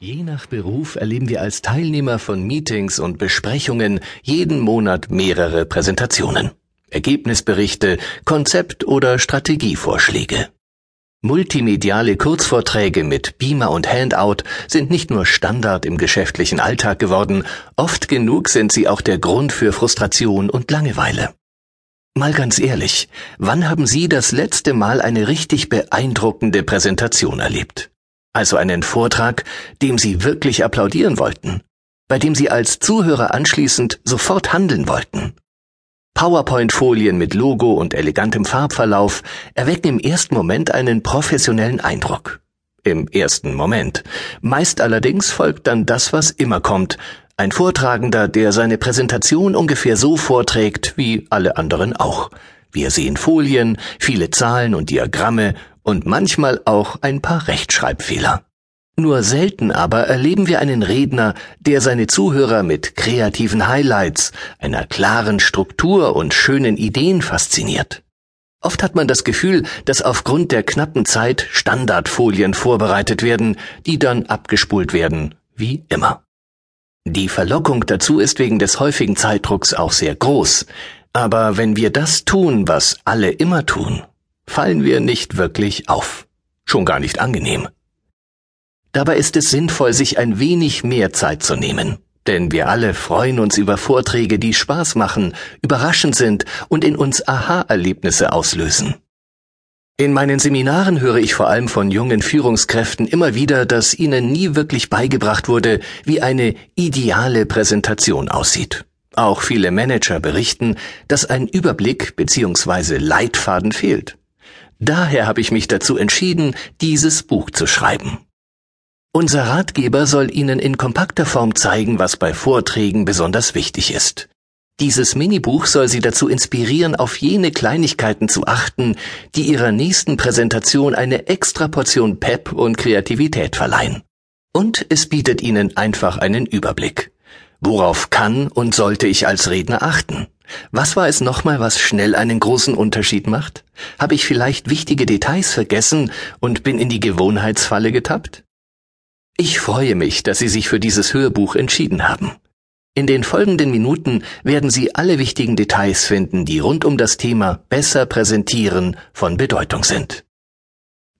Je nach Beruf erleben wir als Teilnehmer von Meetings und Besprechungen jeden Monat mehrere Präsentationen, Ergebnisberichte, Konzept- oder Strategievorschläge. Multimediale Kurzvorträge mit Beamer und Handout sind nicht nur Standard im geschäftlichen Alltag geworden, oft genug sind sie auch der Grund für Frustration und Langeweile. Mal ganz ehrlich, wann haben Sie das letzte Mal eine richtig beeindruckende Präsentation erlebt? Also einen Vortrag, dem Sie wirklich applaudieren wollten, bei dem Sie als Zuhörer anschließend sofort handeln wollten. PowerPoint-Folien mit Logo und elegantem Farbverlauf erwecken im ersten Moment einen professionellen Eindruck. Im ersten Moment. Meist allerdings folgt dann das, was immer kommt. Ein Vortragender, der seine Präsentation ungefähr so vorträgt wie alle anderen auch. Wir sehen Folien, viele Zahlen und Diagramme und manchmal auch ein paar Rechtschreibfehler. Nur selten aber erleben wir einen Redner, der seine Zuhörer mit kreativen Highlights, einer klaren Struktur und schönen Ideen fasziniert. Oft hat man das Gefühl, dass aufgrund der knappen Zeit Standardfolien vorbereitet werden, die dann abgespult werden, wie immer. Die Verlockung dazu ist wegen des häufigen Zeitdrucks auch sehr groß, aber wenn wir das tun, was alle immer tun, fallen wir nicht wirklich auf, schon gar nicht angenehm. Dabei ist es sinnvoll, sich ein wenig mehr Zeit zu nehmen. Denn wir alle freuen uns über Vorträge, die Spaß machen, überraschend sind und in uns Aha-Erlebnisse auslösen. In meinen Seminaren höre ich vor allem von jungen Führungskräften immer wieder, dass ihnen nie wirklich beigebracht wurde, wie eine ideale Präsentation aussieht. Auch viele Manager berichten, dass ein Überblick bzw. Leitfaden fehlt. Daher habe ich mich dazu entschieden, dieses Buch zu schreiben. Unser Ratgeber soll Ihnen in kompakter Form zeigen, was bei Vorträgen besonders wichtig ist. Dieses Minibuch soll Sie dazu inspirieren, auf jene Kleinigkeiten zu achten, die Ihrer nächsten Präsentation eine extra Portion Pep und Kreativität verleihen. Und es bietet Ihnen einfach einen Überblick. Worauf kann und sollte ich als Redner achten? Was war es nochmal, was schnell einen großen Unterschied macht? Habe ich vielleicht wichtige Details vergessen und bin in die Gewohnheitsfalle getappt? Ich freue mich, dass Sie sich für dieses Hörbuch entschieden haben. In den folgenden Minuten werden Sie alle wichtigen Details finden, die rund um das Thema besser präsentieren von Bedeutung sind.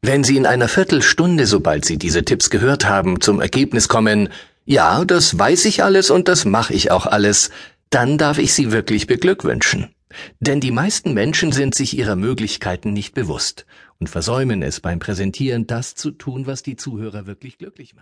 Wenn Sie in einer Viertelstunde, sobald Sie diese Tipps gehört haben, zum Ergebnis kommen, ja, das weiß ich alles und das mache ich auch alles, dann darf ich Sie wirklich beglückwünschen. Denn die meisten Menschen sind sich ihrer Möglichkeiten nicht bewusst und versäumen es beim Präsentieren, das zu tun, was die Zuhörer wirklich glücklich macht.